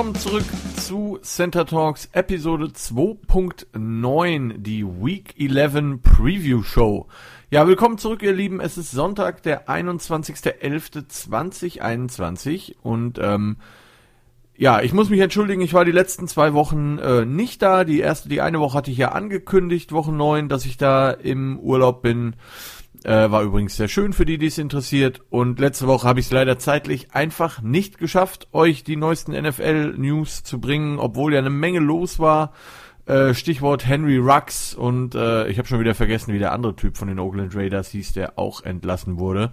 willkommen zurück zu Center Talks Episode 2.9, die Week 11 Preview Show. Ja, willkommen zurück, ihr Lieben. Es ist Sonntag, der 21.11.2021 und ähm, ja, ich muss mich entschuldigen, ich war die letzten zwei Wochen äh, nicht da. Die erste, die eine Woche hatte ich ja angekündigt, Woche 9, dass ich da im Urlaub bin. Äh, war übrigens sehr schön für die, die es interessiert. Und letzte Woche habe ich es leider zeitlich einfach nicht geschafft, euch die neuesten NFL-News zu bringen, obwohl ja eine Menge los war. Äh, Stichwort Henry Rux und äh, ich habe schon wieder vergessen, wie der andere Typ von den Oakland Raiders hieß, der auch entlassen wurde.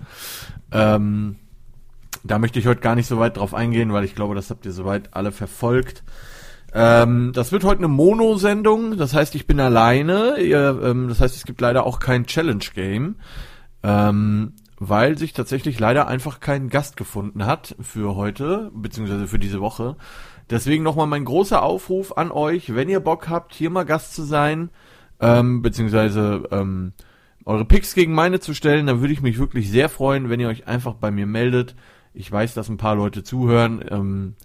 Ähm, da möchte ich heute gar nicht so weit drauf eingehen, weil ich glaube, das habt ihr soweit alle verfolgt. Ähm, das wird heute eine Mono-Sendung, das heißt, ich bin alleine. Ihr, ähm, das heißt, es gibt leider auch kein Challenge-Game, ähm, weil sich tatsächlich leider einfach kein Gast gefunden hat für heute, beziehungsweise für diese Woche. Deswegen nochmal mein großer Aufruf an euch, wenn ihr Bock habt, hier mal Gast zu sein, ähm, beziehungsweise ähm, eure Picks gegen meine zu stellen, dann würde ich mich wirklich sehr freuen, wenn ihr euch einfach bei mir meldet. Ich weiß, dass ein paar Leute zuhören. Ähm,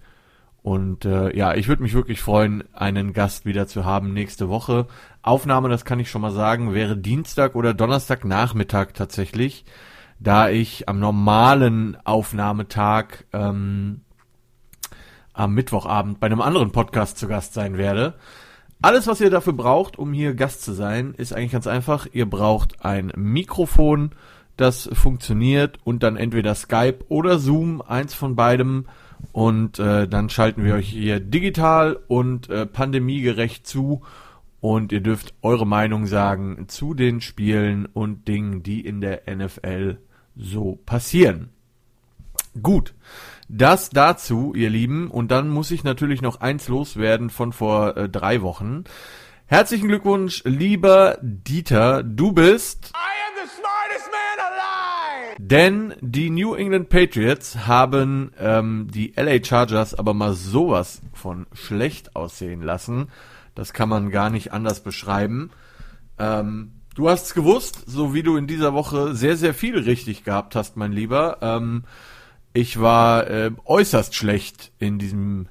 und äh, ja, ich würde mich wirklich freuen, einen Gast wieder zu haben nächste Woche. Aufnahme, das kann ich schon mal sagen, wäre Dienstag oder Donnerstagnachmittag tatsächlich, da ich am normalen Aufnahmetag ähm, am Mittwochabend bei einem anderen Podcast zu Gast sein werde. Alles, was ihr dafür braucht, um hier Gast zu sein, ist eigentlich ganz einfach. Ihr braucht ein Mikrofon, das funktioniert und dann entweder Skype oder Zoom, eins von beidem und äh, dann schalten wir euch hier digital und äh, pandemiegerecht zu. Und ihr dürft eure Meinung sagen zu den Spielen und Dingen, die in der NFL so passieren. Gut, das dazu, ihr Lieben. Und dann muss ich natürlich noch eins loswerden von vor äh, drei Wochen. Herzlichen Glückwunsch, lieber Dieter. Du bist denn die New England Patriots haben ähm, die LA Chargers aber mal sowas von schlecht aussehen lassen. Das kann man gar nicht anders beschreiben. Ähm, du hast gewusst, so wie du in dieser Woche sehr, sehr viel richtig gehabt hast, mein Lieber. Ähm, ich war äh, äußerst schlecht in diesem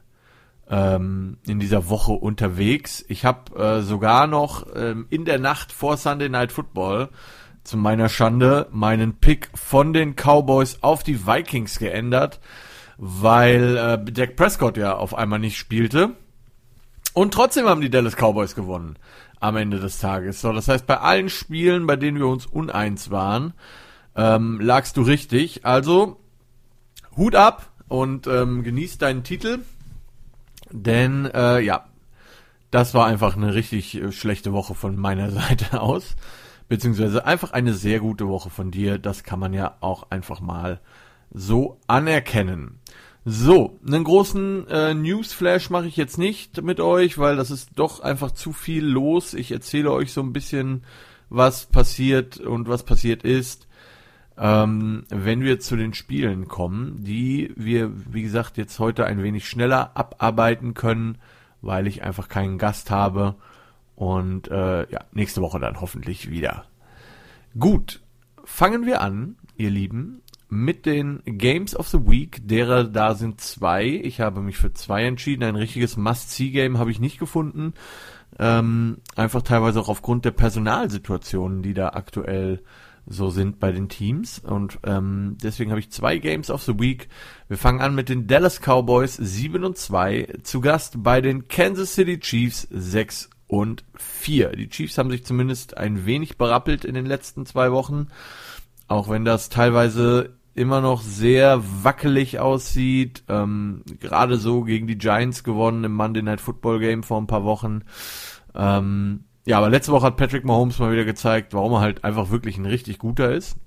ähm, in dieser Woche unterwegs. Ich habe äh, sogar noch ähm, in der Nacht vor Sunday Night Football zu meiner Schande meinen Pick von den Cowboys auf die Vikings geändert, weil äh, Dak Prescott ja auf einmal nicht spielte. Und trotzdem haben die Dallas Cowboys gewonnen am Ende des Tages. So, das heißt, bei allen Spielen, bei denen wir uns uneins waren, ähm, lagst du richtig. Also Hut ab und ähm, genieß deinen Titel, denn äh, ja, das war einfach eine richtig äh, schlechte Woche von meiner Seite aus beziehungsweise einfach eine sehr gute Woche von dir. Das kann man ja auch einfach mal so anerkennen. So, einen großen äh, Newsflash mache ich jetzt nicht mit euch, weil das ist doch einfach zu viel los. Ich erzähle euch so ein bisschen, was passiert und was passiert ist, ähm, wenn wir zu den Spielen kommen, die wir, wie gesagt, jetzt heute ein wenig schneller abarbeiten können, weil ich einfach keinen Gast habe und äh, ja, nächste Woche dann hoffentlich wieder. Gut, fangen wir an, ihr Lieben, mit den Games of the Week. Derer da sind zwei. Ich habe mich für zwei entschieden. Ein richtiges Must-See-Game habe ich nicht gefunden. Ähm, einfach teilweise auch aufgrund der Personalsituationen, die da aktuell so sind bei den Teams. Und ähm, deswegen habe ich zwei Games of the Week. Wir fangen an mit den Dallas Cowboys 7 und 2. Zu Gast bei den Kansas City Chiefs 6 und 4. Die Chiefs haben sich zumindest ein wenig berappelt in den letzten zwei Wochen, auch wenn das teilweise immer noch sehr wackelig aussieht. Ähm, Gerade so gegen die Giants gewonnen im Monday Night Football Game vor ein paar Wochen. Ähm, ja, aber letzte Woche hat Patrick Mahomes mal wieder gezeigt, warum er halt einfach wirklich ein richtig guter ist.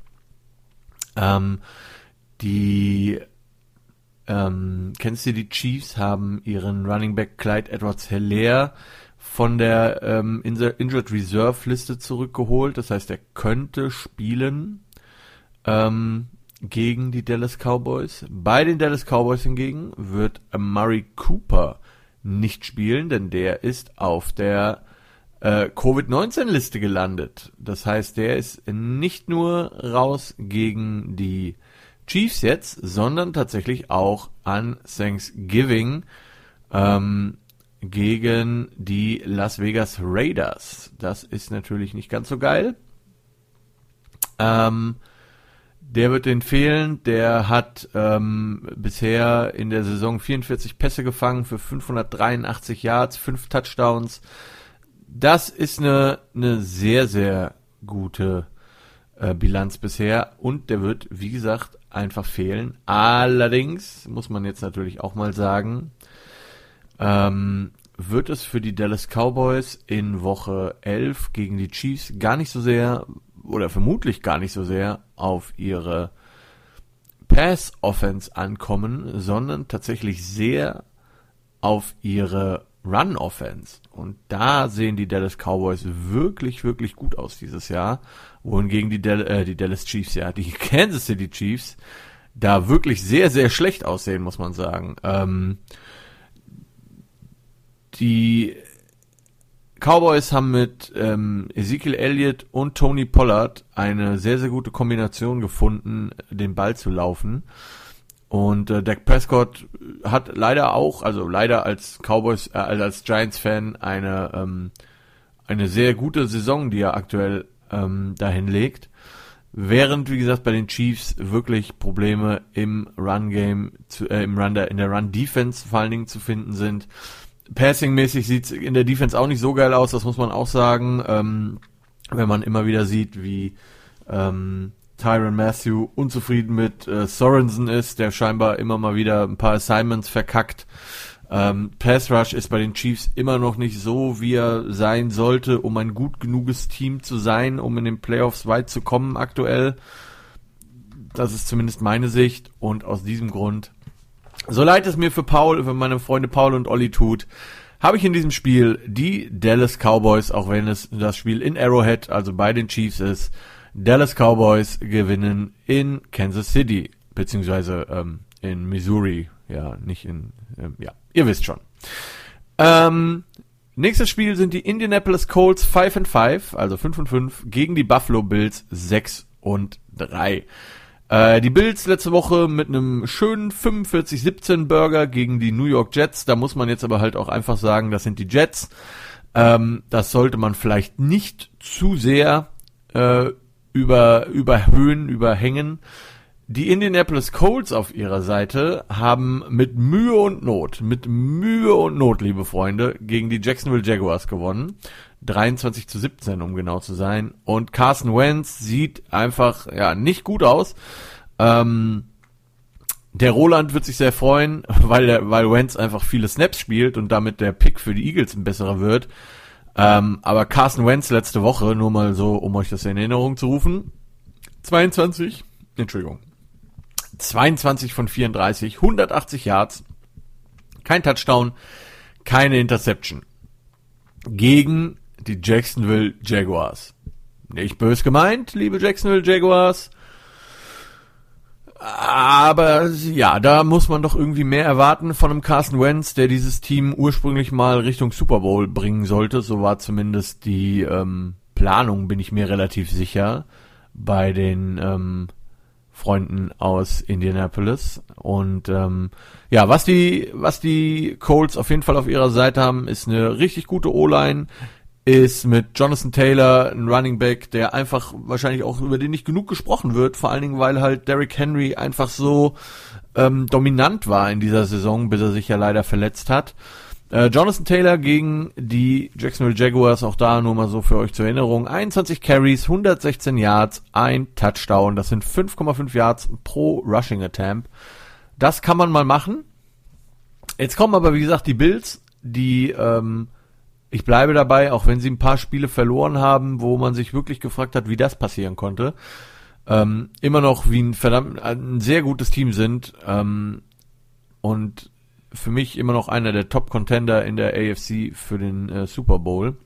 Ähm, die ähm, kennst du die Chiefs haben ihren Running Back Clyde Edwards Hilaire von der ähm, Injured Reserve Liste zurückgeholt. Das heißt, er könnte spielen ähm, gegen die Dallas Cowboys. Bei den Dallas Cowboys hingegen wird Murray Cooper nicht spielen, denn der ist auf der äh, Covid-19-Liste gelandet. Das heißt, der ist nicht nur raus gegen die Chiefs jetzt, sondern tatsächlich auch an Thanksgiving ähm, gegen die Las Vegas Raiders. Das ist natürlich nicht ganz so geil. Ähm, der wird den fehlen. Der hat ähm, bisher in der Saison 44 Pässe gefangen für 583 Yards, 5 Touchdowns. Das ist eine, eine sehr, sehr gute äh, Bilanz bisher. Und der wird, wie gesagt, einfach fehlen. Allerdings muss man jetzt natürlich auch mal sagen, ähm, wird es für die Dallas Cowboys in Woche 11 gegen die Chiefs gar nicht so sehr oder vermutlich gar nicht so sehr auf ihre Pass-Offense ankommen, sondern tatsächlich sehr auf ihre Run-Offense. Und da sehen die Dallas Cowboys wirklich, wirklich gut aus dieses Jahr. Wohingegen die, Del äh, die Dallas Chiefs, ja, die Kansas City Chiefs, da wirklich sehr, sehr schlecht aussehen, muss man sagen. Ähm, die Cowboys haben mit ähm, Ezekiel Elliott und Tony Pollard eine sehr, sehr gute Kombination gefunden, den Ball zu laufen. Und äh, Dak Prescott hat leider auch, also leider als Cowboys, äh, als Giants-Fan eine ähm, eine sehr gute Saison, die er aktuell ähm, dahin legt. Während, wie gesagt, bei den Chiefs wirklich Probleme im Run-Game, äh, im Run in der Run-Defense vor allen Dingen zu finden sind. Passing-mäßig sieht's in der Defense auch nicht so geil aus, das muss man auch sagen. Ähm, wenn man immer wieder sieht, wie ähm, Tyron Matthew unzufrieden mit äh, Sorensen ist, der scheinbar immer mal wieder ein paar Assignments verkackt. Ähm, Pass Rush ist bei den Chiefs immer noch nicht so, wie er sein sollte, um ein gut genuges Team zu sein, um in den Playoffs weit zu kommen aktuell. Das ist zumindest meine Sicht und aus diesem Grund so leid es mir für Paul, für meine Freunde Paul und Olli tut, habe ich in diesem Spiel die Dallas Cowboys, auch wenn es das Spiel in Arrowhead, also bei den Chiefs ist, Dallas Cowboys gewinnen in Kansas City, beziehungsweise ähm, in Missouri, ja, nicht in, ähm, ja, ihr wisst schon. Ähm, nächstes Spiel sind die Indianapolis Colts 5 and 5, also 5 und 5, gegen die Buffalo Bills 6 und 3. Äh, die Bills letzte Woche mit einem schönen 45-17 Burger gegen die New York Jets. Da muss man jetzt aber halt auch einfach sagen, das sind die Jets. Ähm, das sollte man vielleicht nicht zu sehr äh, über, überhöhen, überhängen. Die Indianapolis Colts auf ihrer Seite haben mit Mühe und Not, mit Mühe und Not, liebe Freunde, gegen die Jacksonville Jaguars gewonnen. 23 zu 17, um genau zu sein. Und Carson Wentz sieht einfach, ja, nicht gut aus. Ähm, der Roland wird sich sehr freuen, weil der, weil Wentz einfach viele Snaps spielt und damit der Pick für die Eagles ein besserer wird. Ähm, aber Carson Wentz letzte Woche, nur mal so, um euch das in Erinnerung zu rufen, 22, Entschuldigung, 22 von 34, 180 Yards, kein Touchdown, keine Interception. Gegen die Jacksonville Jaguars. Nicht bös gemeint, liebe Jacksonville Jaguars. Aber ja, da muss man doch irgendwie mehr erwarten von einem Carson Wentz, der dieses Team ursprünglich mal Richtung Super Bowl bringen sollte. So war zumindest die ähm, Planung, bin ich mir relativ sicher, bei den ähm, Freunden aus Indianapolis. Und ähm, ja, was die, was die Colts auf jeden Fall auf ihrer Seite haben, ist eine richtig gute O-Line, ist mit Jonathan Taylor ein Running Back, der einfach wahrscheinlich auch über den nicht genug gesprochen wird, vor allen Dingen, weil halt Derrick Henry einfach so ähm, dominant war in dieser Saison, bis er sich ja leider verletzt hat. Äh, Jonathan Taylor gegen die Jacksonville Jaguars, auch da nur mal so für euch zur Erinnerung. 21 Carries, 116 Yards, ein Touchdown. Das sind 5,5 Yards pro Rushing Attempt. Das kann man mal machen. Jetzt kommen aber, wie gesagt, die Bills, die, ähm, ich bleibe dabei, auch wenn sie ein paar Spiele verloren haben, wo man sich wirklich gefragt hat, wie das passieren konnte, ähm, immer noch wie ein verdammt, ein sehr gutes Team sind, ähm, und für mich immer noch einer der Top-Contender in der AFC für den äh, Super Bowl.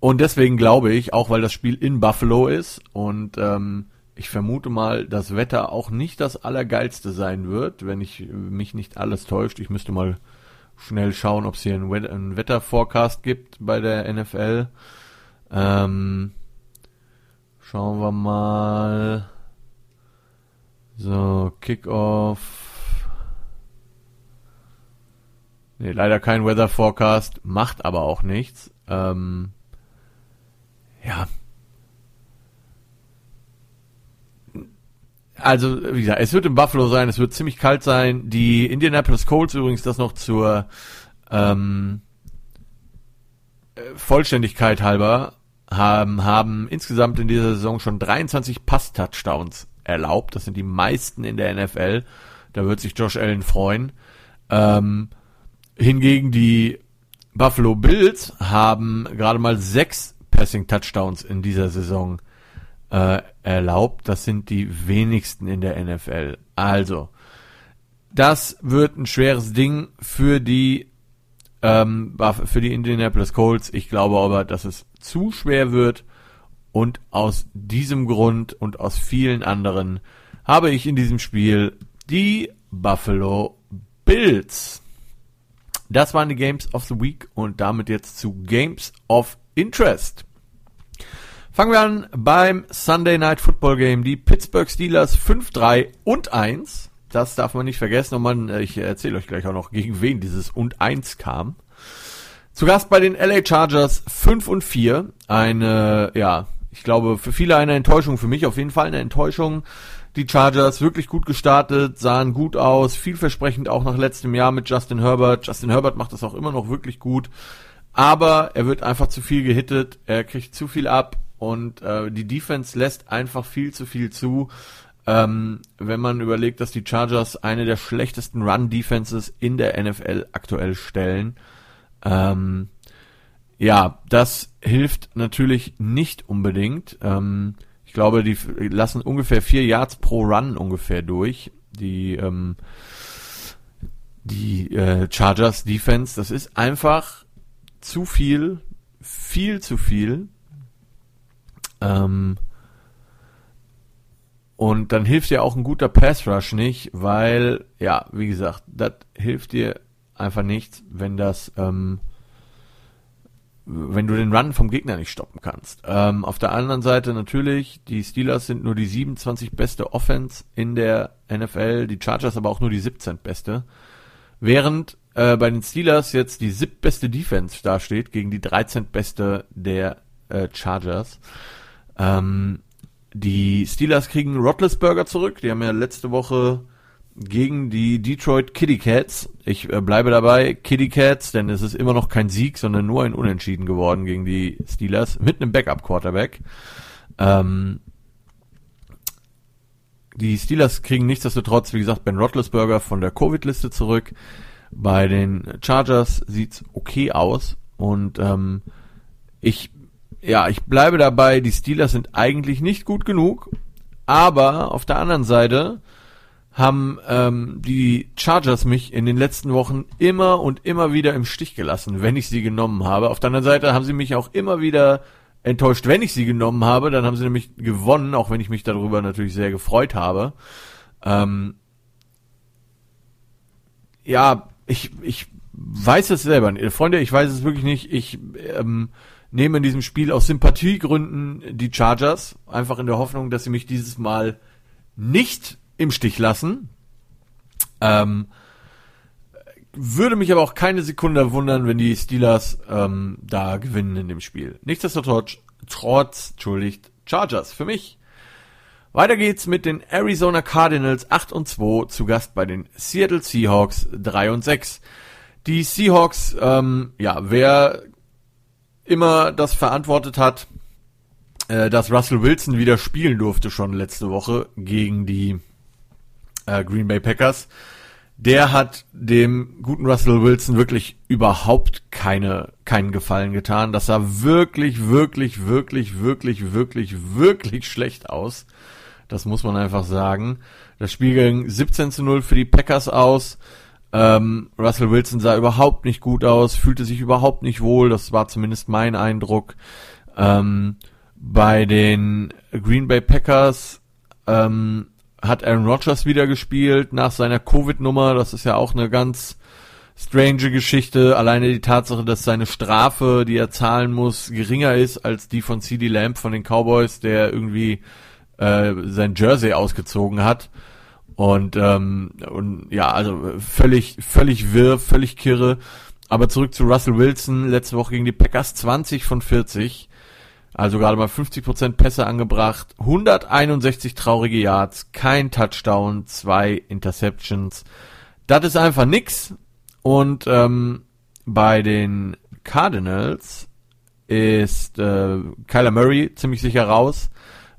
Und deswegen glaube ich, auch weil das Spiel in Buffalo ist und ähm, ich vermute mal, das Wetter auch nicht das allergeilste sein wird, wenn ich mich nicht alles täuscht. Ich müsste mal schnell schauen, ob es hier einen, Wet einen Wetterforecast gibt bei der NFL. Ähm, schauen wir mal. So, Kickoff. Nee, leider kein Weather Forecast, macht aber auch nichts. Ähm, ja. Also, wie gesagt, es wird in Buffalo sein, es wird ziemlich kalt sein. Die Indianapolis Colts übrigens das noch zur ähm, äh, Vollständigkeit halber haben, haben insgesamt in dieser Saison schon 23 Pass-Touchdowns erlaubt. Das sind die meisten in der NFL. Da wird sich Josh Allen freuen. Ähm, hingegen die Buffalo Bills haben gerade mal sechs Passing Touchdowns in dieser Saison äh, erlaubt. Das sind die wenigsten in der NFL. Also, das wird ein schweres Ding für die ähm, für die Indianapolis Colts. Ich glaube aber, dass es zu schwer wird und aus diesem Grund und aus vielen anderen habe ich in diesem Spiel die Buffalo Bills. Das waren die Games of the Week und damit jetzt zu Games of Interest. Fangen wir an beim Sunday Night Football Game. Die Pittsburgh Steelers 5-3 und 1. Das darf man nicht vergessen. Und man, äh, ich erzähle euch gleich auch noch, gegen wen dieses und 1 kam. Zu Gast bei den LA Chargers 5 und 4. Eine, ja, ich glaube, für viele eine Enttäuschung, für mich auf jeden Fall eine Enttäuschung die Chargers wirklich gut gestartet, sahen gut aus, vielversprechend auch nach letztem Jahr mit Justin Herbert. Justin Herbert macht das auch immer noch wirklich gut, aber er wird einfach zu viel gehittet, er kriegt zu viel ab und äh, die Defense lässt einfach viel zu viel zu. Ähm, wenn man überlegt, dass die Chargers eine der schlechtesten Run-Defenses in der NFL aktuell stellen. Ähm, ja, das hilft natürlich nicht unbedingt. Ähm, ich glaube, die lassen ungefähr vier Yards pro Run ungefähr durch. Die, ähm, die äh, Chargers Defense, das ist einfach zu viel, viel zu viel. Ähm, und dann hilft dir auch ein guter Pass Rush nicht, weil, ja, wie gesagt, das hilft dir einfach nichts, wenn das ähm, wenn du den Run vom Gegner nicht stoppen kannst. Ähm, auf der anderen Seite natürlich, die Steelers sind nur die 27 beste Offense in der NFL, die Chargers aber auch nur die 17 beste. Während äh, bei den Steelers jetzt die siebtbeste Defense dasteht gegen die 13 beste der äh, Chargers. Ähm, die Steelers kriegen Rotlesburger zurück. Die haben ja letzte Woche gegen die Detroit Kitty Cats. Ich äh, bleibe dabei, Kitty Cats, denn es ist immer noch kein Sieg, sondern nur ein Unentschieden geworden gegen die Steelers mit einem Backup-Quarterback. Ähm, die Steelers kriegen nichtsdestotrotz, wie gesagt, Ben Roethlisberger von der Covid-Liste zurück. Bei den Chargers sieht's okay aus und ähm, ich, ja, ich bleibe dabei. Die Steelers sind eigentlich nicht gut genug, aber auf der anderen Seite haben ähm, die Chargers mich in den letzten Wochen immer und immer wieder im Stich gelassen, wenn ich sie genommen habe. Auf der anderen Seite haben sie mich auch immer wieder enttäuscht, wenn ich sie genommen habe. Dann haben sie nämlich gewonnen, auch wenn ich mich darüber natürlich sehr gefreut habe. Ähm, ja, ich, ich weiß es selber nicht. Freunde, ich weiß es wirklich nicht. Ich ähm, nehme in diesem Spiel aus Sympathiegründen die Chargers, einfach in der Hoffnung, dass sie mich dieses Mal nicht im Stich lassen. Ähm, würde mich aber auch keine Sekunde wundern, wenn die Steelers ähm, da gewinnen in dem Spiel. Nichtsdestotrotz, trotz, entschuldigt, Chargers für mich. Weiter geht's mit den Arizona Cardinals 8 und 2 zu Gast bei den Seattle Seahawks 3 und 6. Die Seahawks, ähm, ja, wer immer das verantwortet hat, äh, dass Russell Wilson wieder spielen durfte schon letzte Woche gegen die äh, Green Bay Packers, der hat dem guten Russell Wilson wirklich überhaupt keine, keinen Gefallen getan. Das sah wirklich, wirklich, wirklich, wirklich, wirklich, wirklich schlecht aus. Das muss man einfach sagen. Das Spiel ging 17 zu 0 für die Packers aus. Ähm, Russell Wilson sah überhaupt nicht gut aus, fühlte sich überhaupt nicht wohl. Das war zumindest mein Eindruck. Ähm, bei den Green Bay Packers ähm, hat Aaron Rodgers wieder gespielt nach seiner Covid-Nummer. Das ist ja auch eine ganz strange Geschichte. Alleine die Tatsache, dass seine Strafe, die er zahlen muss, geringer ist als die von CD Lamb von den Cowboys, der irgendwie äh, sein Jersey ausgezogen hat. Und, ähm, und ja, also völlig, völlig wirr, völlig kirre. Aber zurück zu Russell Wilson, letzte Woche gegen die Packers 20 von 40. Also gerade mal 50% Pässe angebracht, 161 traurige Yards, kein Touchdown, zwei Interceptions. Das ist einfach nix. Und ähm, bei den Cardinals ist äh, Kyler Murray ziemlich sicher raus.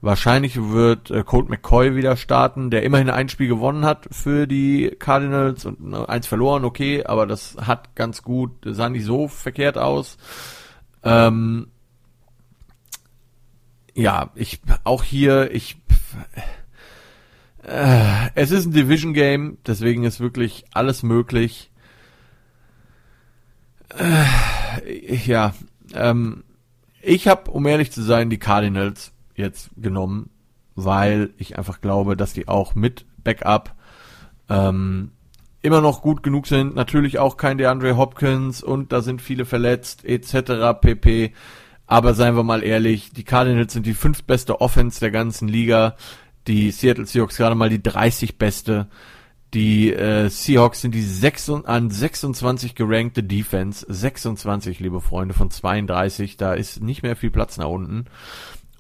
Wahrscheinlich wird äh, Colt McCoy wieder starten, der immerhin ein Spiel gewonnen hat für die Cardinals und äh, eins verloren, okay, aber das hat ganz gut, sah nicht so verkehrt aus. Ähm, ja, ich auch hier, ich äh, es ist ein Division Game, deswegen ist wirklich alles möglich. Äh, ja, ähm, ich habe, um ehrlich zu sein, die Cardinals jetzt genommen, weil ich einfach glaube, dass die auch mit Backup ähm, immer noch gut genug sind. Natürlich auch kein DeAndre Hopkins und da sind viele verletzt etc. pp. Aber seien wir mal ehrlich, die Cardinals sind die fünftbeste Offense der ganzen Liga. Die Seattle Seahawks gerade mal die 30 beste. Die äh, Seahawks sind die 6, an 26 gerankte Defense. 26, liebe Freunde, von 32. Da ist nicht mehr viel Platz nach unten.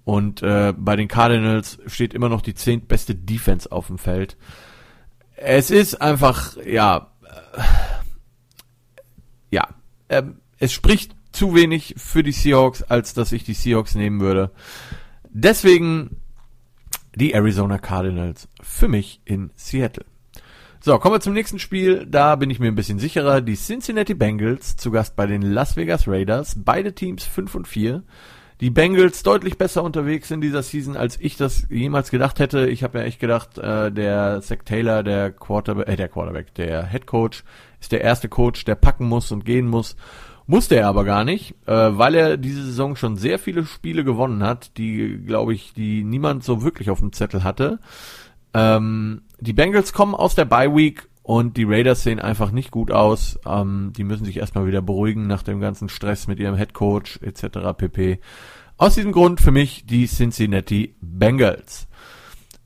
Und äh, bei den Cardinals steht immer noch die zehntbeste Defense auf dem Feld. Es ist einfach, ja, äh, ja, äh, es spricht zu wenig für die Seahawks, als dass ich die Seahawks nehmen würde. Deswegen die Arizona Cardinals für mich in Seattle. So, kommen wir zum nächsten Spiel. Da bin ich mir ein bisschen sicherer. Die Cincinnati Bengals zu Gast bei den Las Vegas Raiders. Beide Teams 5 und 4. Die Bengals deutlich besser unterwegs in dieser Season, als ich das jemals gedacht hätte. Ich habe ja echt gedacht, äh, der Zach Taylor, der Quarterback, äh, der Quarterback, der Head Coach, ist der erste Coach, der packen muss und gehen muss. Musste er aber gar nicht, äh, weil er diese Saison schon sehr viele Spiele gewonnen hat, die, glaube ich, die niemand so wirklich auf dem Zettel hatte. Ähm, die Bengals kommen aus der Bye Week und die Raiders sehen einfach nicht gut aus. Ähm, die müssen sich erstmal wieder beruhigen nach dem ganzen Stress mit ihrem Head Coach etc. pp. Aus diesem Grund für mich die Cincinnati Bengals.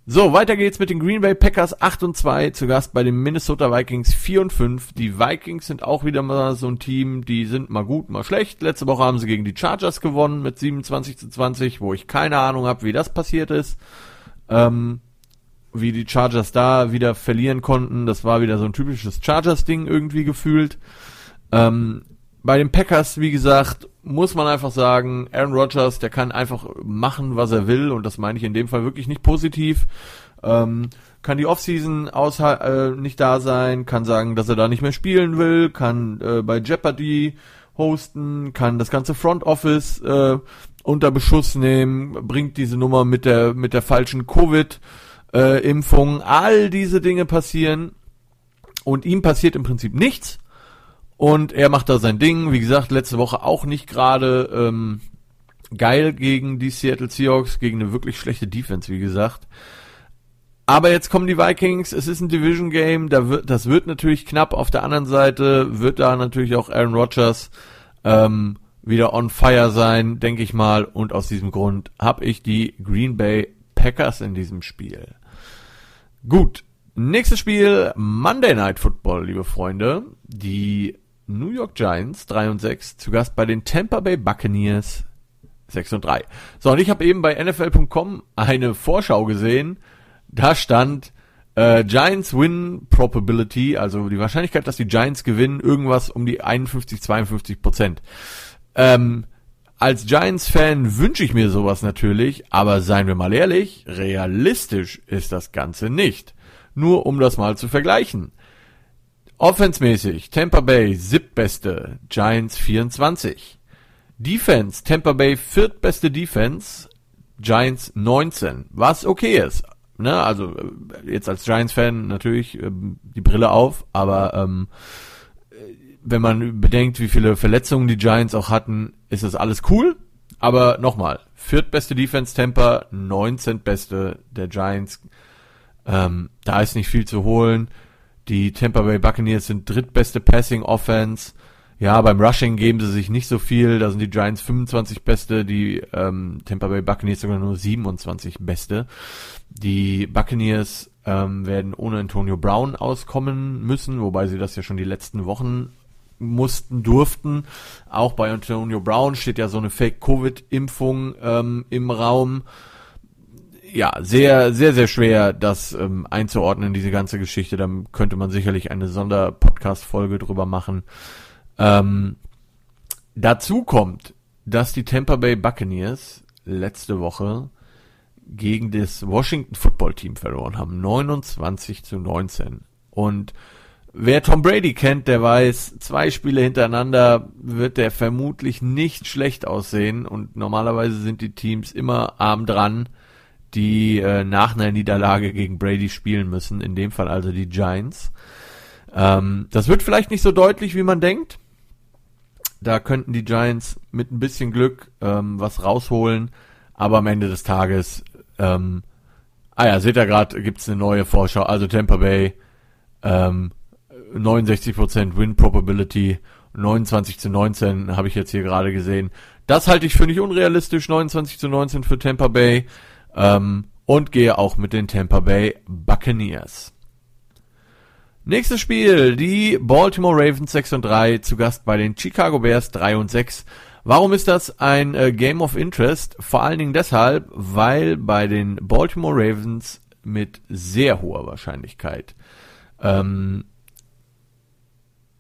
So, weiter geht's mit den Green Bay Packers 8 und 2, zu Gast bei den Minnesota Vikings 4 und 5. Die Vikings sind auch wieder mal so ein Team, die sind mal gut, mal schlecht. Letzte Woche haben sie gegen die Chargers gewonnen mit 27 zu 20, wo ich keine Ahnung habe, wie das passiert ist. Ähm, wie die Chargers da wieder verlieren konnten, das war wieder so ein typisches Chargers-Ding irgendwie gefühlt. Ähm, bei den Packers, wie gesagt, muss man einfach sagen, Aaron Rodgers, der kann einfach machen, was er will und das meine ich in dem Fall wirklich nicht positiv. Ähm, kann die Offseason äh, nicht da sein, kann sagen, dass er da nicht mehr spielen will, kann äh, bei Jeopardy hosten, kann das ganze Front Office äh, unter Beschuss nehmen, bringt diese Nummer mit der mit der falschen Covid äh, Impfung, all diese Dinge passieren und ihm passiert im Prinzip nichts und er macht da sein Ding. Wie gesagt, letzte Woche auch nicht gerade ähm, geil gegen die Seattle Seahawks, gegen eine wirklich schlechte Defense, wie gesagt. Aber jetzt kommen die Vikings, es ist ein Division Game, da wird, das wird natürlich knapp. Auf der anderen Seite wird da natürlich auch Aaron Rodgers ähm, wieder on fire sein, denke ich mal. Und aus diesem Grund habe ich die Green Bay Packers in diesem Spiel. Gut, nächstes Spiel Monday Night Football, liebe Freunde. Die New York Giants 3 und 6 zu Gast bei den Tampa Bay Buccaneers 6 und 3. So, und ich habe eben bei NFL.com eine Vorschau gesehen. Da stand äh, Giants Win Probability, also die Wahrscheinlichkeit, dass die Giants gewinnen, irgendwas um die 51, 52 Prozent. Ähm, als Giants-Fan wünsche ich mir sowas natürlich, aber seien wir mal ehrlich, realistisch ist das Ganze nicht. Nur um das mal zu vergleichen. Offensmäßig Tampa Bay siebtbeste, Giants 24. Defense, Tampa Bay viertbeste Defense, Giants 19, was okay ist. Ne, also äh, jetzt als Giants-Fan natürlich ähm, die Brille auf, aber ähm, wenn man bedenkt, wie viele Verletzungen die Giants auch hatten, ist das alles cool. Aber nochmal, viertbeste Defense Tampa, 19. beste der Giants. Ähm, da ist nicht viel zu holen. Die Tampa Bay Buccaneers sind drittbeste Passing Offense. Ja, beim Rushing geben sie sich nicht so viel. Da sind die Giants 25 beste, die ähm, Tampa Bay Buccaneers sogar nur 27 beste. Die Buccaneers, ähm, werden ohne Antonio Brown auskommen müssen, wobei sie das ja schon die letzten Wochen mussten, durften. Auch bei Antonio Brown steht ja so eine Fake-Covid-Impfung ähm, im Raum. Ja, sehr, sehr, sehr schwer, das ähm, einzuordnen, diese ganze Geschichte. Da könnte man sicherlich eine Sonderpodcast-Folge drüber machen. Ähm, dazu kommt, dass die Tampa Bay Buccaneers letzte Woche gegen das Washington Football Team verloren haben. 29 zu 19. Und wer Tom Brady kennt, der weiß, zwei Spiele hintereinander wird der vermutlich nicht schlecht aussehen. Und normalerweise sind die Teams immer arm dran, die äh, nach einer Niederlage gegen Brady spielen müssen. In dem Fall also die Giants. Ähm, das wird vielleicht nicht so deutlich, wie man denkt. Da könnten die Giants mit ein bisschen Glück ähm, was rausholen. Aber am Ende des Tages ähm, ah ja, seht ihr gerade, gibt's eine neue Vorschau. Also Tampa Bay, ähm, 69% Win Probability, 29 zu 19 habe ich jetzt hier gerade gesehen. Das halte ich für nicht unrealistisch, 29 zu 19 für Tampa Bay. Ähm, und gehe auch mit den Tampa Bay Buccaneers. Nächstes Spiel, die Baltimore Ravens 6 und 3 zu Gast bei den Chicago Bears 3 und 6. Warum ist das ein äh, Game of Interest? Vor allen Dingen deshalb, weil bei den Baltimore Ravens mit sehr hoher Wahrscheinlichkeit ähm,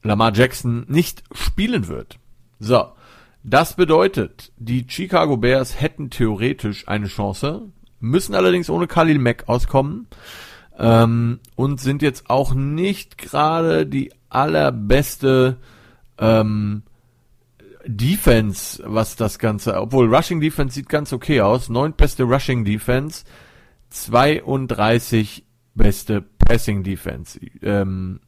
Lamar Jackson nicht spielen wird. So, das bedeutet, die Chicago Bears hätten theoretisch eine Chance, müssen allerdings ohne Khalil Mack auskommen ähm, und sind jetzt auch nicht gerade die allerbeste ähm, Defense, was das Ganze, obwohl Rushing Defense sieht ganz okay aus. Neun beste Rushing Defense, 32 beste Passing Defense. Ähm,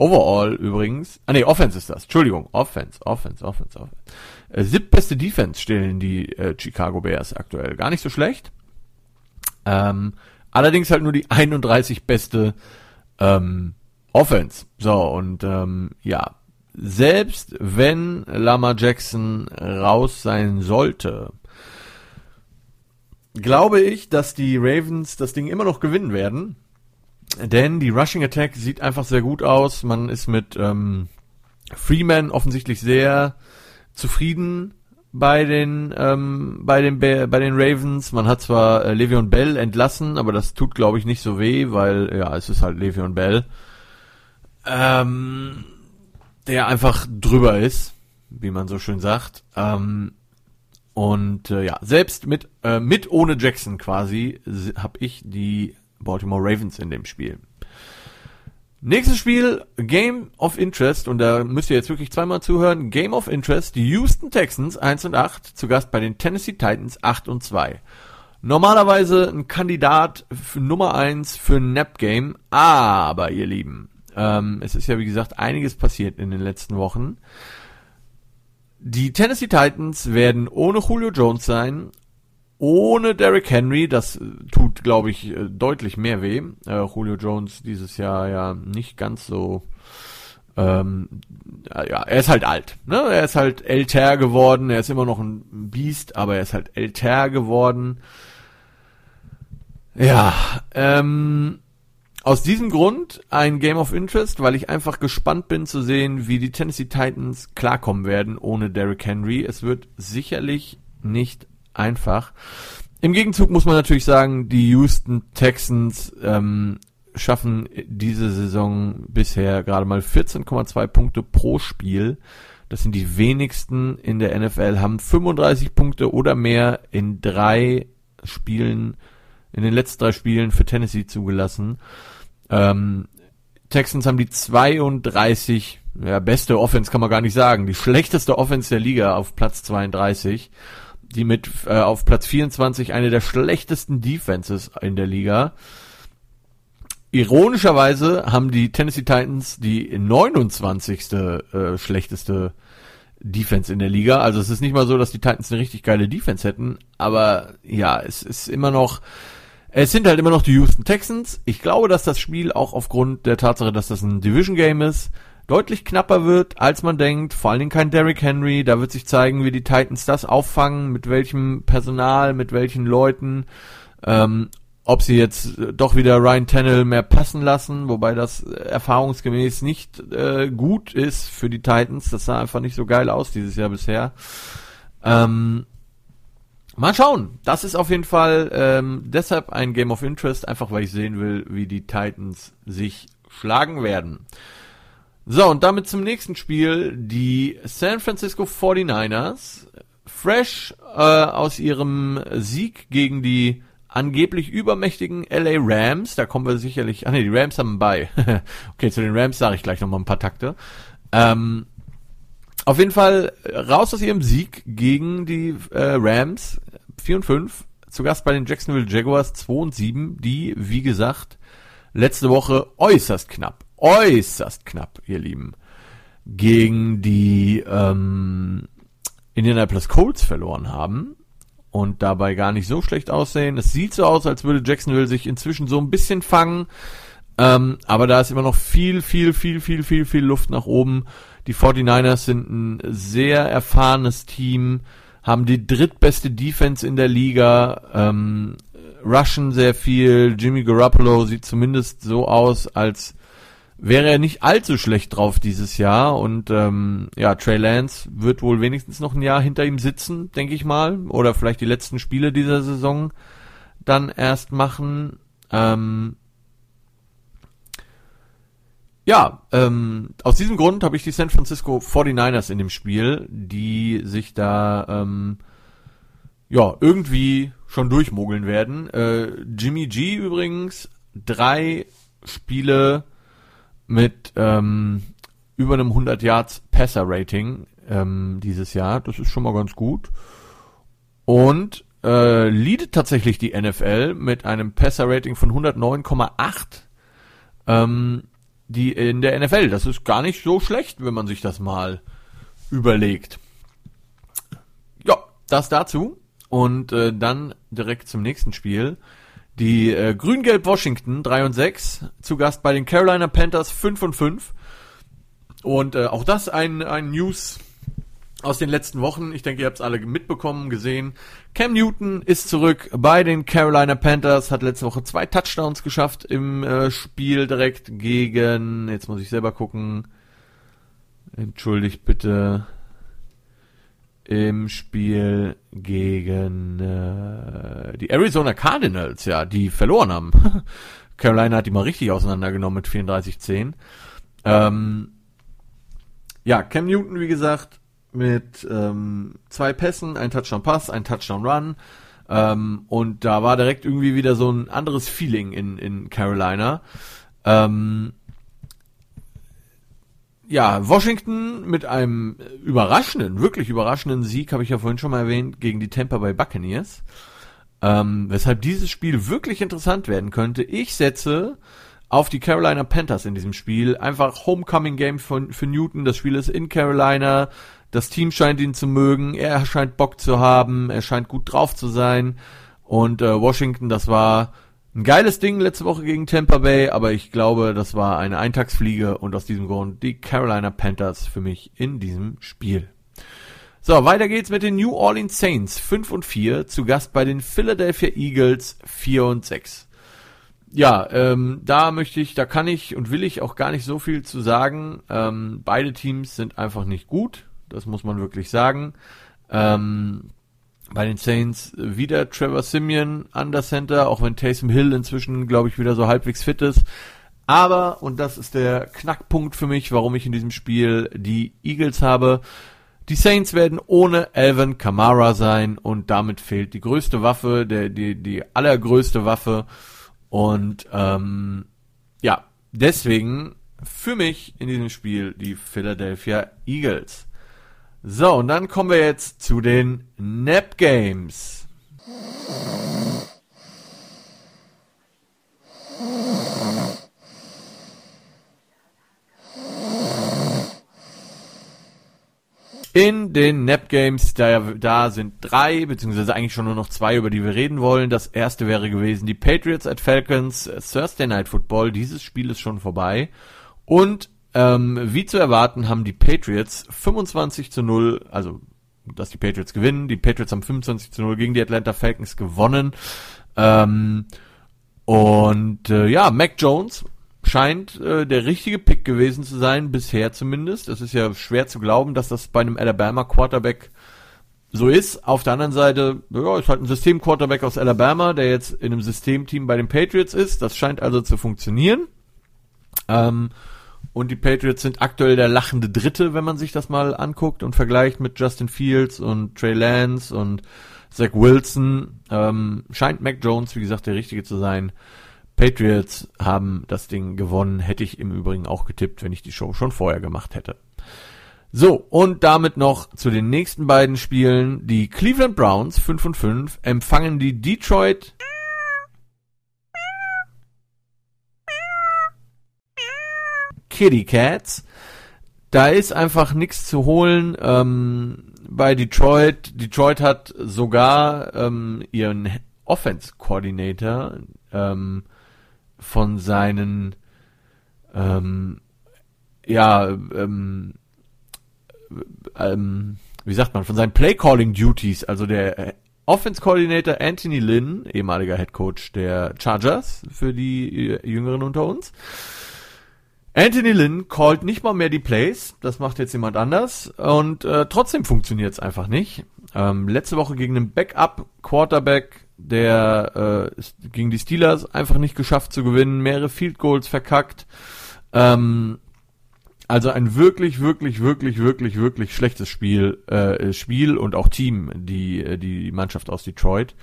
overall übrigens, ah nee, Offense ist das, Entschuldigung, Offense, Offense, Offense, Offense. Äh, siebtbeste Defense stellen die äh, Chicago Bears aktuell. Gar nicht so schlecht. Ähm, allerdings halt nur die 31 beste ähm, Offense. So, und ähm, ja, selbst wenn Lama Jackson raus sein sollte, glaube ich, dass die Ravens das Ding immer noch gewinnen werden. Denn die Rushing Attack sieht einfach sehr gut aus. Man ist mit ähm, Freeman offensichtlich sehr zufrieden bei den ähm, bei den bei den Ravens. Man hat zwar äh, Le'Veon Bell entlassen, aber das tut glaube ich nicht so weh, weil ja es ist halt Le'Veon Bell. Ähm, der einfach drüber ist, wie man so schön sagt. Ähm, und äh, ja, selbst mit äh, mit ohne Jackson quasi habe ich die Baltimore Ravens in dem Spiel. Nächstes Spiel, Game of Interest, und da müsst ihr jetzt wirklich zweimal zuhören. Game of Interest, die Houston Texans 1 und 8, zu Gast bei den Tennessee Titans 8 und 2. Normalerweise ein Kandidat für Nummer 1 für ein Nap Game, aber ihr Lieben, ähm, es ist ja, wie gesagt, einiges passiert in den letzten Wochen. Die Tennessee Titans werden ohne Julio Jones sein, ohne Derrick Henry. Das äh, tut, glaube ich, äh, deutlich mehr weh. Äh, Julio Jones dieses Jahr ja nicht ganz so. Ähm, ja, er ist halt alt. Ne? Er ist halt älter geworden. Er ist immer noch ein Biest, aber er ist halt älter geworden. Ja, ähm, aus diesem Grund ein Game of Interest, weil ich einfach gespannt bin zu sehen, wie die Tennessee Titans klarkommen werden ohne Derrick Henry. Es wird sicherlich nicht einfach. Im Gegenzug muss man natürlich sagen, die Houston Texans ähm, schaffen diese Saison bisher gerade mal 14,2 Punkte pro Spiel. Das sind die wenigsten in der NFL, haben 35 Punkte oder mehr in drei Spielen in den letzten drei Spielen für Tennessee zugelassen. Ähm, Texans haben die 32, ja, beste Offense kann man gar nicht sagen, die schlechteste Offense der Liga auf Platz 32, die mit äh, auf Platz 24 eine der schlechtesten Defenses in der Liga. Ironischerweise haben die Tennessee Titans die 29. Äh, schlechteste Defense in der Liga. Also es ist nicht mal so, dass die Titans eine richtig geile Defense hätten, aber ja, es ist immer noch es sind halt immer noch die Houston Texans. Ich glaube, dass das Spiel auch aufgrund der Tatsache, dass das ein Division Game ist, deutlich knapper wird, als man denkt. Vor allen Dingen kein Derrick Henry. Da wird sich zeigen, wie die Titans das auffangen, mit welchem Personal, mit welchen Leuten. Ähm, ob sie jetzt äh, doch wieder Ryan Tannehill mehr passen lassen, wobei das äh, erfahrungsgemäß nicht äh, gut ist für die Titans. Das sah einfach nicht so geil aus dieses Jahr bisher. Ähm, mal schauen. Das ist auf jeden Fall ähm, deshalb ein Game of Interest, einfach weil ich sehen will, wie die Titans sich schlagen werden. So, und damit zum nächsten Spiel. Die San Francisco 49ers, fresh äh, aus ihrem Sieg gegen die angeblich übermächtigen LA Rams. Da kommen wir sicherlich. Ah ne, die Rams haben bei. okay, zu den Rams sage ich gleich nochmal ein paar Takte. Ähm, auf jeden Fall raus aus ihrem Sieg gegen die äh, Rams 4 und 5. Zu Gast bei den Jacksonville Jaguars 2 und 7, die, wie gesagt, letzte Woche äußerst knapp, äußerst knapp, ihr Lieben, gegen die ähm, Indianapolis Colts verloren haben und dabei gar nicht so schlecht aussehen. Es sieht so aus, als würde Jacksonville sich inzwischen so ein bisschen fangen. Ähm, aber da ist immer noch viel, viel, viel, viel, viel, viel Luft nach oben. Die 49ers sind ein sehr erfahrenes Team, haben die drittbeste Defense in der Liga, ähm, rushen sehr viel. Jimmy Garoppolo sieht zumindest so aus, als wäre er nicht allzu schlecht drauf dieses Jahr und ähm, ja, Trey Lance wird wohl wenigstens noch ein Jahr hinter ihm sitzen, denke ich mal, oder vielleicht die letzten Spiele dieser Saison dann erst machen. Ähm, ja, ähm, aus diesem Grund habe ich die San Francisco 49ers in dem Spiel, die sich da ähm, ja irgendwie schon durchmogeln werden. Äh, Jimmy G übrigens drei Spiele mit ähm, über einem 100 Yards Passer Rating ähm, dieses Jahr. Das ist schon mal ganz gut. Und äh, leadet tatsächlich die NFL mit einem Passer Rating von 109,8. Ähm, die in der NFL. Das ist gar nicht so schlecht, wenn man sich das mal überlegt. Ja, das dazu. Und äh, dann direkt zum nächsten Spiel. Die äh, Grün-Gelb Washington 3 und 6 zu Gast bei den Carolina Panthers 5 und 5. Und äh, auch das ein, ein News aus den letzten Wochen. Ich denke, ihr habt es alle mitbekommen, gesehen. Cam Newton ist zurück bei den Carolina Panthers, hat letzte Woche zwei Touchdowns geschafft im äh, Spiel direkt gegen, jetzt muss ich selber gucken, entschuldigt bitte, im Spiel gegen äh, die Arizona Cardinals, ja, die verloren haben. Carolina hat die mal richtig auseinandergenommen mit 34-10. Ähm, ja, Cam Newton, wie gesagt, mit ähm, zwei Pässen, ein Touchdown-Pass, ein Touchdown-Run. Ähm, und da war direkt irgendwie wieder so ein anderes Feeling in, in Carolina. Ähm, ja, Washington mit einem überraschenden, wirklich überraschenden Sieg, habe ich ja vorhin schon mal erwähnt, gegen die Tampa Bay Buccaneers. Ähm, weshalb dieses Spiel wirklich interessant werden könnte. Ich setze auf die Carolina Panthers in diesem Spiel. Einfach Homecoming Game von, für Newton. Das Spiel ist in Carolina. Das Team scheint ihn zu mögen. Er scheint Bock zu haben. Er scheint gut drauf zu sein. Und äh, Washington, das war ein geiles Ding letzte Woche gegen Tampa Bay, aber ich glaube, das war eine Eintagsfliege und aus diesem Grund die Carolina Panthers für mich in diesem Spiel. So, weiter geht's mit den New Orleans Saints 5 und 4, zu Gast bei den Philadelphia Eagles 4 und 6. Ja, ähm, da möchte ich, da kann ich und will ich auch gar nicht so viel zu sagen. Ähm, beide Teams sind einfach nicht gut, das muss man wirklich sagen. Ähm, bei den Saints wieder Trevor Simeon an der Center, auch wenn Taysom Hill inzwischen, glaube ich, wieder so halbwegs fit ist. Aber, und das ist der Knackpunkt für mich, warum ich in diesem Spiel die Eagles habe, die Saints werden ohne Alvin Kamara sein und damit fehlt die größte Waffe, der, die, die allergrößte Waffe. Und ähm, ja, deswegen für mich in diesem Spiel die Philadelphia Eagles. So, und dann kommen wir jetzt zu den Nap Games. In den Nap Games, da, da sind drei, beziehungsweise eigentlich schon nur noch zwei, über die wir reden wollen. Das erste wäre gewesen die Patriots at Falcons Thursday Night Football. Dieses Spiel ist schon vorbei. Und ähm, wie zu erwarten haben die Patriots 25 zu 0, also dass die Patriots gewinnen. Die Patriots haben 25 zu 0 gegen die Atlanta Falcons gewonnen. Ähm, Und äh, ja, Mac Jones scheint äh, der richtige Pick gewesen zu sein, bisher zumindest. Es ist ja schwer zu glauben, dass das bei einem Alabama Quarterback so ist. Auf der anderen Seite, ja, ist halt ein System-Quarterback aus Alabama, der jetzt in einem Systemteam bei den Patriots ist. Das scheint also zu funktionieren. Ähm, und die Patriots sind aktuell der lachende Dritte, wenn man sich das mal anguckt und vergleicht mit Justin Fields und Trey Lance und Zach Wilson. Ähm, scheint Mac Jones, wie gesagt, der Richtige zu sein. Patriots haben das Ding gewonnen. Hätte ich im Übrigen auch getippt, wenn ich die Show schon vorher gemacht hätte. So, und damit noch zu den nächsten beiden Spielen. Die Cleveland Browns 5 und 5 empfangen die Detroit Kitty Cats. Da ist einfach nichts zu holen ähm, bei Detroit. Detroit hat sogar ähm, ihren Offense Coordinator ähm, von seinen ähm, ja ähm, ähm, wie sagt man, von seinen Play Calling Duties, also der Offense Coordinator Anthony Lynn, ehemaliger Head Coach der Chargers für die Jüngeren unter uns. Anthony Lynn callt nicht mal mehr die Plays, das macht jetzt jemand anders und äh, trotzdem funktioniert es einfach nicht. Ähm, letzte Woche gegen einen Backup Quarterback, der äh, gegen die Steelers einfach nicht geschafft zu gewinnen, mehrere Field Goals verkackt. Ähm, also ein wirklich, wirklich, wirklich, wirklich, wirklich schlechtes Spiel, äh, Spiel und auch Team, die, äh, die Mannschaft aus Detroit.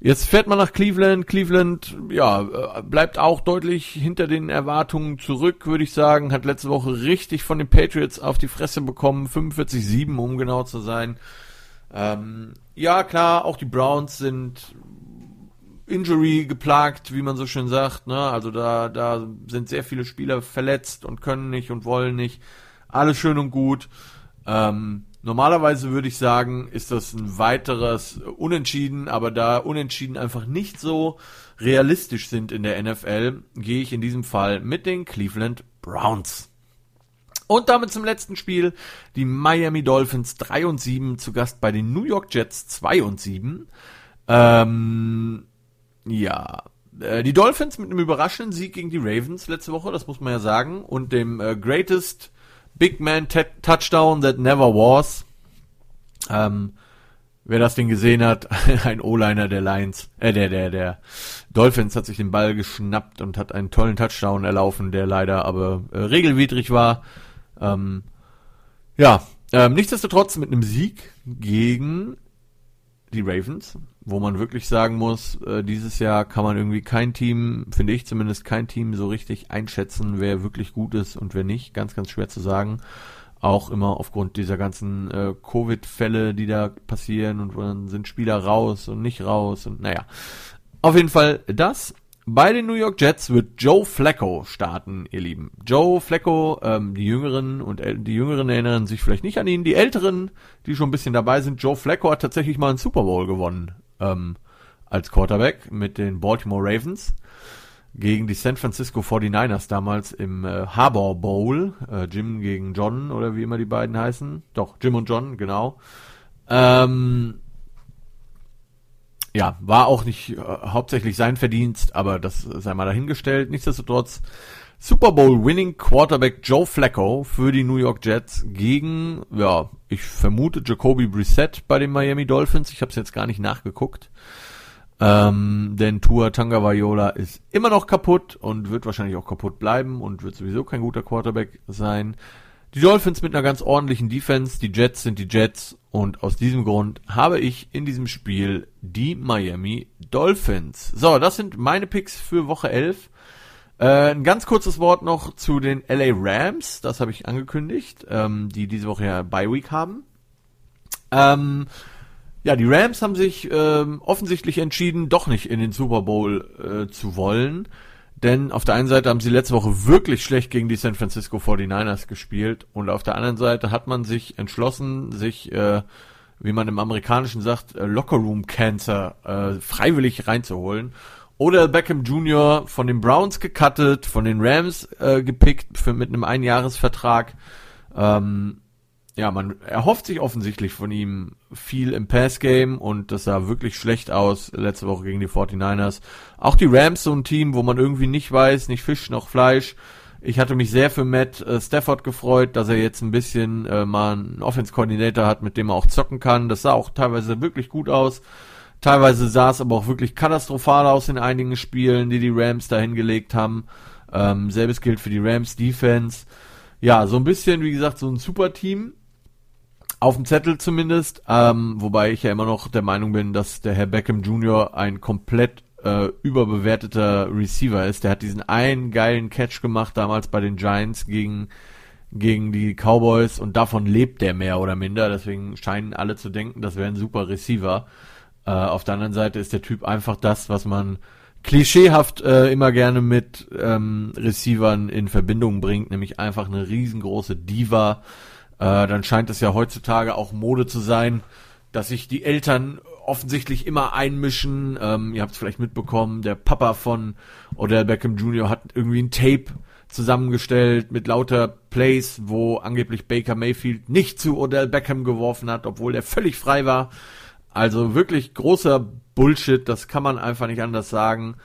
Jetzt fährt man nach Cleveland. Cleveland, ja, äh, bleibt auch deutlich hinter den Erwartungen zurück, würde ich sagen. Hat letzte Woche richtig von den Patriots auf die Fresse bekommen. 45-7, um genau zu sein. Ähm, ja, klar, auch die Browns sind Injury geplagt, wie man so schön sagt. Ne? Also da, da sind sehr viele Spieler verletzt und können nicht und wollen nicht. Alles schön und gut. Ähm, normalerweise würde ich sagen, ist das ein weiteres Unentschieden, aber da Unentschieden einfach nicht so realistisch sind in der NFL, gehe ich in diesem Fall mit den Cleveland Browns. Und damit zum letzten Spiel. Die Miami Dolphins 3 und 7 zu Gast bei den New York Jets 2 und 7. Ähm, ja. Äh, die Dolphins mit einem überraschenden Sieg gegen die Ravens letzte Woche, das muss man ja sagen, und dem äh, greatest Big Man Touchdown that never was. Ähm, wer das Ding gesehen hat, ein O-Liner der Lions, äh, der, der, der Dolphins hat sich den Ball geschnappt und hat einen tollen Touchdown erlaufen, der leider aber äh, regelwidrig war. Ähm, ja, ähm, nichtsdestotrotz mit einem Sieg gegen die Ravens wo man wirklich sagen muss, äh, dieses Jahr kann man irgendwie kein Team, finde ich zumindest kein Team so richtig einschätzen, wer wirklich gut ist und wer nicht. Ganz, ganz schwer zu sagen. Auch immer aufgrund dieser ganzen äh, Covid-Fälle, die da passieren und dann sind Spieler raus und nicht raus und naja. Auf jeden Fall das. Bei den New York Jets wird Joe Flacco starten, ihr Lieben. Joe Flacco, ähm, die Jüngeren und äh, die Jüngeren erinnern sich vielleicht nicht an ihn. Die Älteren, die schon ein bisschen dabei sind, Joe Flacco hat tatsächlich mal einen Super Bowl gewonnen ähm, als Quarterback mit den Baltimore Ravens gegen die San Francisco 49ers damals im äh, Harbor Bowl. Äh, Jim gegen John oder wie immer die beiden heißen. Doch, Jim und John, genau. Ähm, ja, war auch nicht äh, hauptsächlich sein Verdienst, aber das sei mal dahingestellt. Nichtsdestotrotz Super Bowl Winning Quarterback Joe Flacco für die New York Jets gegen, ja, ich vermute Jacoby Brissett bei den Miami Dolphins. Ich habe es jetzt gar nicht nachgeguckt. Ähm, denn Tua Tagovailoa ist immer noch kaputt und wird wahrscheinlich auch kaputt bleiben und wird sowieso kein guter Quarterback sein. Die Dolphins mit einer ganz ordentlichen Defense, die Jets sind die Jets und aus diesem Grund habe ich in diesem Spiel die Miami Dolphins. So, das sind meine Picks für Woche 11. Äh, ein ganz kurzes Wort noch zu den LA Rams, das habe ich angekündigt, ähm, die diese Woche ja Bye Week haben. Ähm, ja, die Rams haben sich ähm, offensichtlich entschieden, doch nicht in den Super Bowl äh, zu wollen. Denn auf der einen Seite haben sie letzte Woche wirklich schlecht gegen die San Francisco 49ers gespielt und auf der anderen Seite hat man sich entschlossen, sich, äh, wie man im Amerikanischen sagt, äh, Locker Room Cancer äh, freiwillig reinzuholen oder Beckham Jr. von den Browns gecuttet, von den Rams äh, gepickt für, mit einem Einjahresvertrag. Ähm, ja, man erhofft sich offensichtlich von ihm viel im Passgame und das sah wirklich schlecht aus letzte Woche gegen die 49ers. Auch die Rams so ein Team, wo man irgendwie nicht weiß, nicht Fisch noch Fleisch. Ich hatte mich sehr für Matt äh, Stafford gefreut, dass er jetzt ein bisschen äh, mal einen Offense-Coordinator hat, mit dem er auch zocken kann. Das sah auch teilweise wirklich gut aus. Teilweise sah es aber auch wirklich katastrophal aus in einigen Spielen, die die Rams da hingelegt haben. Ähm, selbes gilt für die Rams Defense. Ja, so ein bisschen, wie gesagt, so ein super Team. Auf dem Zettel zumindest, ähm, wobei ich ja immer noch der Meinung bin, dass der Herr Beckham Jr. ein komplett äh, überbewerteter Receiver ist. Der hat diesen einen geilen Catch gemacht damals bei den Giants gegen gegen die Cowboys und davon lebt der mehr oder minder. Deswegen scheinen alle zu denken, das wäre ein super Receiver. Äh, auf der anderen Seite ist der Typ einfach das, was man klischeehaft äh, immer gerne mit ähm, Receivern in Verbindung bringt, nämlich einfach eine riesengroße Diva, äh, dann scheint es ja heutzutage auch Mode zu sein, dass sich die Eltern offensichtlich immer einmischen. Ähm, ihr habt es vielleicht mitbekommen, der Papa von Odell Beckham Jr. hat irgendwie ein Tape zusammengestellt mit lauter Plays, wo angeblich Baker Mayfield nicht zu Odell Beckham geworfen hat, obwohl er völlig frei war. Also wirklich großer Bullshit, das kann man einfach nicht anders sagen.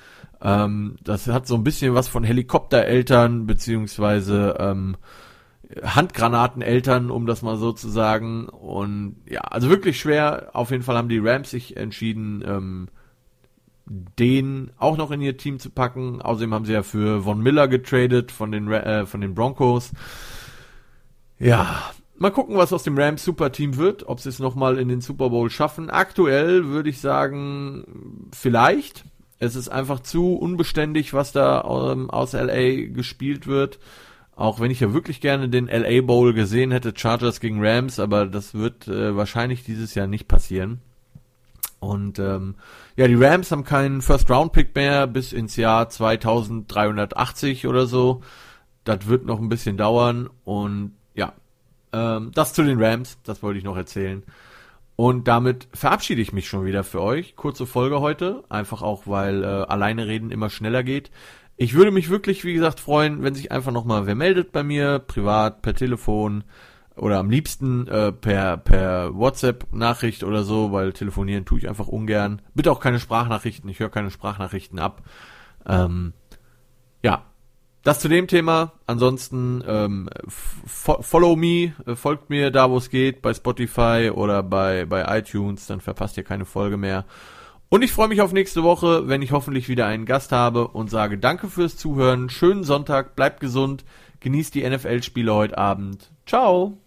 Ähm, das hat so ein bisschen was von Helikoptereltern, beziehungsweise ähm, Handgranateneltern, um das mal so zu sagen. Und ja, also wirklich schwer. Auf jeden Fall haben die Rams sich entschieden, ähm, den auch noch in ihr Team zu packen. Außerdem haben sie ja für Von Miller getradet von den, äh, von den Broncos. Ja, mal gucken, was aus dem Rams Superteam wird, ob sie es nochmal in den Super Bowl schaffen. Aktuell würde ich sagen, vielleicht. Es ist einfach zu unbeständig, was da ähm, aus LA gespielt wird. Auch wenn ich ja wirklich gerne den LA Bowl gesehen hätte, Chargers gegen Rams, aber das wird äh, wahrscheinlich dieses Jahr nicht passieren. Und ähm, ja, die Rams haben keinen First Round Pick mehr bis ins Jahr 2380 oder so. Das wird noch ein bisschen dauern und ja, ähm, das zu den Rams, das wollte ich noch erzählen. Und damit verabschiede ich mich schon wieder für euch. Kurze Folge heute, einfach auch, weil äh, alleine reden immer schneller geht. Ich würde mich wirklich, wie gesagt, freuen, wenn sich einfach nochmal wer meldet bei mir, privat, per Telefon oder am liebsten äh, per, per WhatsApp-Nachricht oder so, weil telefonieren tue ich einfach ungern. Bitte auch keine Sprachnachrichten, ich höre keine Sprachnachrichten ab. Ähm, ja, das zu dem Thema. Ansonsten ähm, follow me, äh, folgt mir da, wo es geht, bei Spotify oder bei, bei iTunes, dann verpasst ihr keine Folge mehr. Und ich freue mich auf nächste Woche, wenn ich hoffentlich wieder einen Gast habe und sage danke fürs Zuhören. Schönen Sonntag, bleibt gesund, genießt die NFL-Spiele heute Abend. Ciao!